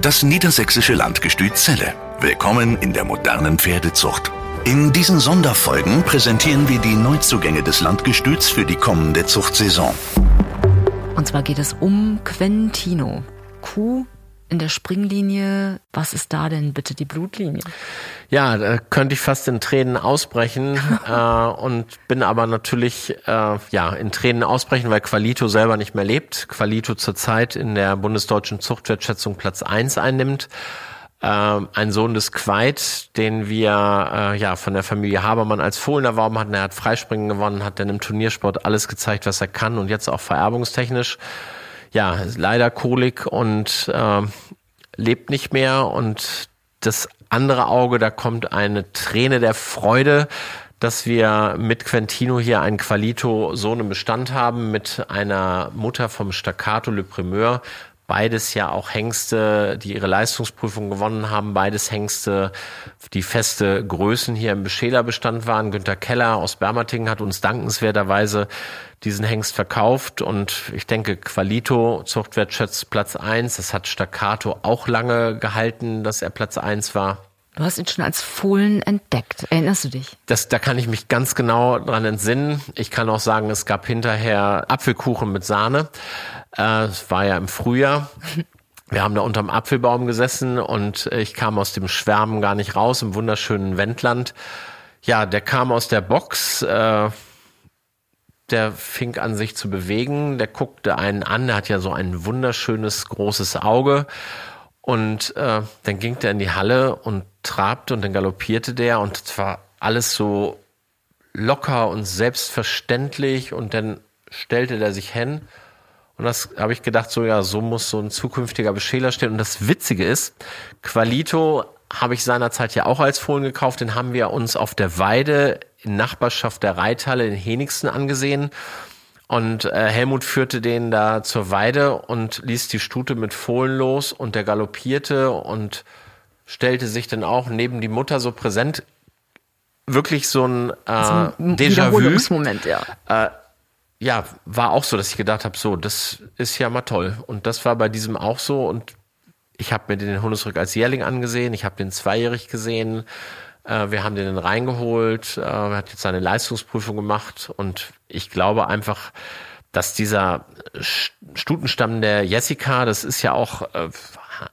Das niedersächsische Landgestüt Celle. Willkommen in der modernen Pferdezucht. In diesen Sonderfolgen präsentieren wir die Neuzugänge des Landgestüts für die kommende Zuchtsaison. Und zwar geht es um Quentino. Kuh in der Springlinie. Was ist da denn bitte die Blutlinie? Ja, da könnte ich fast in Tränen ausbrechen äh, und bin aber natürlich äh, ja in Tränen ausbrechen, weil Qualito selber nicht mehr lebt. Qualito zurzeit in der bundesdeutschen Zuchtwertschätzung Platz eins einnimmt. Äh, ein Sohn des Queit, den wir äh, ja von der Familie Habermann als Fohlen erworben hatten. Er hat Freispringen gewonnen, hat dann im Turniersport alles gezeigt, was er kann und jetzt auch vererbungstechnisch ja, leider Kolik und äh, lebt nicht mehr. Und das andere Auge, da kommt eine Träne der Freude, dass wir mit Quentino hier einen Qualito Sohn im Bestand haben, mit einer Mutter vom Staccato Le Primeur, Beides ja auch Hengste, die ihre Leistungsprüfung gewonnen haben. Beides Hengste, die feste Größen hier im Beschälerbestand waren. Günter Keller aus Bermatingen hat uns dankenswerterweise diesen Hengst verkauft. Und ich denke, Qualito, Zuchtwertschätz Platz eins. Das hat Staccato auch lange gehalten, dass er Platz eins war. Du hast ihn schon als Fohlen entdeckt. Erinnerst du dich? Das, da kann ich mich ganz genau dran entsinnen. Ich kann auch sagen, es gab hinterher Apfelkuchen mit Sahne. Äh, es war ja im Frühjahr. Wir haben da unterm Apfelbaum gesessen und ich kam aus dem Schwärmen gar nicht raus im wunderschönen Wendland. Ja, der kam aus der Box. Äh, der fing an sich zu bewegen. Der guckte einen an. Der hat ja so ein wunderschönes großes Auge. Und äh, dann ging der in die Halle und trabte und dann galoppierte der und zwar alles so locker und selbstverständlich und dann stellte der sich hin und das habe ich gedacht, so ja, so muss so ein zukünftiger Beschäler stehen. Und das Witzige ist, Qualito habe ich seinerzeit ja auch als Fohlen gekauft. Den haben wir uns auf der Weide in Nachbarschaft der Reithalle in Henigsten angesehen. Und äh, Helmut führte den da zur Weide und ließ die Stute mit Fohlen los und der galoppierte und stellte sich dann auch neben die Mutter so präsent. Wirklich so ein, äh, so ein Déjà-vu. ja. Äh, ja, war auch so, dass ich gedacht habe, so, das ist ja mal toll. Und das war bei diesem auch so. Und ich habe mir den Hundesrück als Jährling angesehen, ich habe den zweijährig gesehen, wir haben den reingeholt, äh, er hat jetzt seine Leistungsprüfung gemacht und ich glaube einfach, dass dieser Stutenstamm der Jessica, das ist ja auch äh,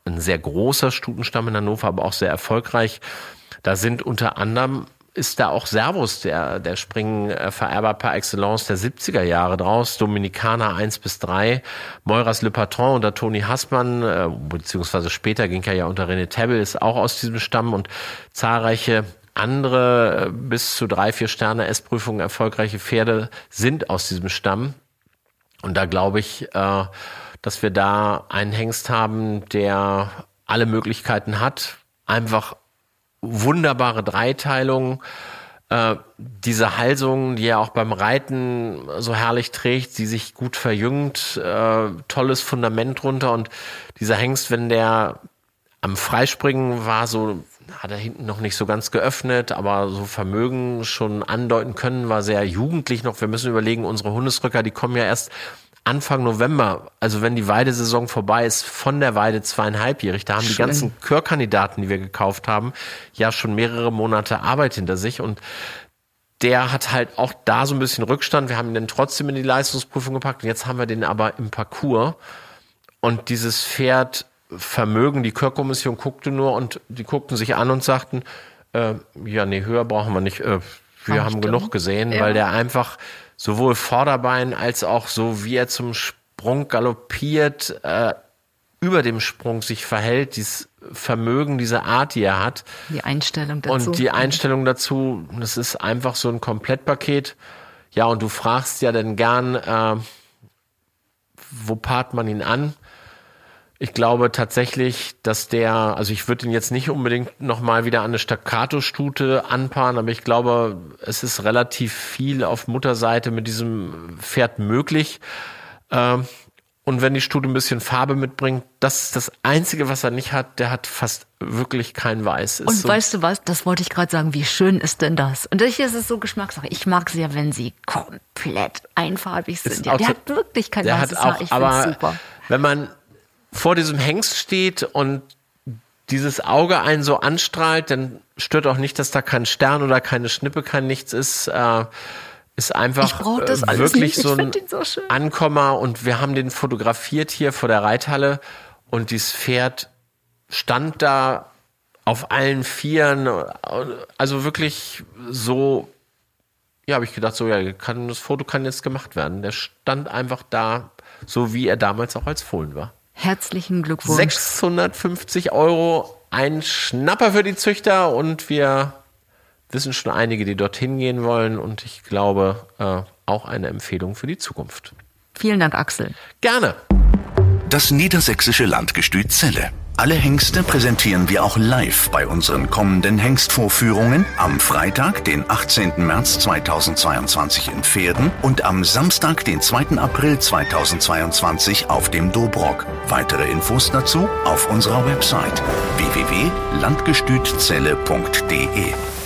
ein sehr großer Stutenstamm in Hannover, aber auch sehr erfolgreich. Da sind unter anderem ist da auch Servus, der, der Springvererber par excellence der 70er Jahre draus. Dominikaner 1 bis 3, Moiras Le Patron unter Toni Hassmann, äh, beziehungsweise später ging er ja unter René Tebbel, ist auch aus diesem Stamm und zahlreiche andere äh, bis zu drei, vier Sterne S-Prüfungen erfolgreiche Pferde sind aus diesem Stamm. Und da glaube ich, äh, dass wir da einen Hengst haben, der alle Möglichkeiten hat, einfach wunderbare Dreiteilung. Äh, diese Halsung, die er auch beim Reiten so herrlich trägt, die sich gut verjüngt, äh, tolles Fundament drunter und dieser Hengst, wenn der am Freispringen war, so hat er hinten noch nicht so ganz geöffnet, aber so Vermögen schon andeuten können, war sehr jugendlich noch. Wir müssen überlegen, unsere Hundesrücker, die kommen ja erst Anfang November, also wenn die Weidesaison vorbei ist, von der Weide zweieinhalbjährig, da haben Schön. die ganzen Chörkandidaten, die wir gekauft haben, ja schon mehrere Monate Arbeit hinter sich und der hat halt auch da so ein bisschen Rückstand. Wir haben ihn dann trotzdem in die Leistungsprüfung gepackt und jetzt haben wir den aber im Parcours und dieses Pferd Vermögen, die Chörkommission guckte nur und die guckten sich an und sagten, äh, ja, nee, höher brauchen wir nicht. Äh, wir haben genug gesehen, ja. weil der einfach sowohl Vorderbein als auch so, wie er zum Sprung galoppiert, äh, über dem Sprung sich verhält, dieses Vermögen, diese Art, die er hat. Die Einstellung dazu. Und die Einstellung dazu, das ist einfach so ein Komplettpaket. Ja, und du fragst ja dann gern, äh, wo paart man ihn an? Ich glaube tatsächlich, dass der, also ich würde ihn jetzt nicht unbedingt nochmal wieder an eine Staccato-Stute anpaaren, aber ich glaube, es ist relativ viel auf Mutterseite mit diesem Pferd möglich. Ähm, und wenn die Stute ein bisschen Farbe mitbringt, das ist das Einzige, was er nicht hat. Der hat fast wirklich kein Weiß. Ist und so weißt du was? Das wollte ich gerade sagen. Wie schön ist denn das? Und hier ist es so Geschmackssache. Ich mag sie ja, wenn sie komplett einfarbig sind. Ja, der hat wirklich kein weißes Haar. Ich aber super. Wenn man vor diesem Hengst steht und dieses Auge einen so anstrahlt, dann stört auch nicht, dass da kein Stern oder keine Schnippe, kein nichts ist. Äh, ist einfach äh, wirklich so ein so Ankommer und wir haben den fotografiert hier vor der Reithalle und dieses Pferd stand da auf allen Vieren, also wirklich so, ja, habe ich gedacht, so, ja, kann, das Foto kann jetzt gemacht werden. Der stand einfach da, so wie er damals auch als Fohlen war. Herzlichen Glückwunsch. 650 Euro, ein Schnapper für die Züchter und wir wissen schon einige, die dorthin gehen wollen und ich glaube äh, auch eine Empfehlung für die Zukunft. Vielen Dank, Axel. Gerne. Das niedersächsische Landgestüt Celle. Alle Hengste präsentieren wir auch live bei unseren kommenden Hengstvorführungen am Freitag, den 18. März 2022 in Pferden und am Samstag, den 2. April 2022 auf dem Dobrock. Weitere Infos dazu auf unserer Website www.landgestützelle.de.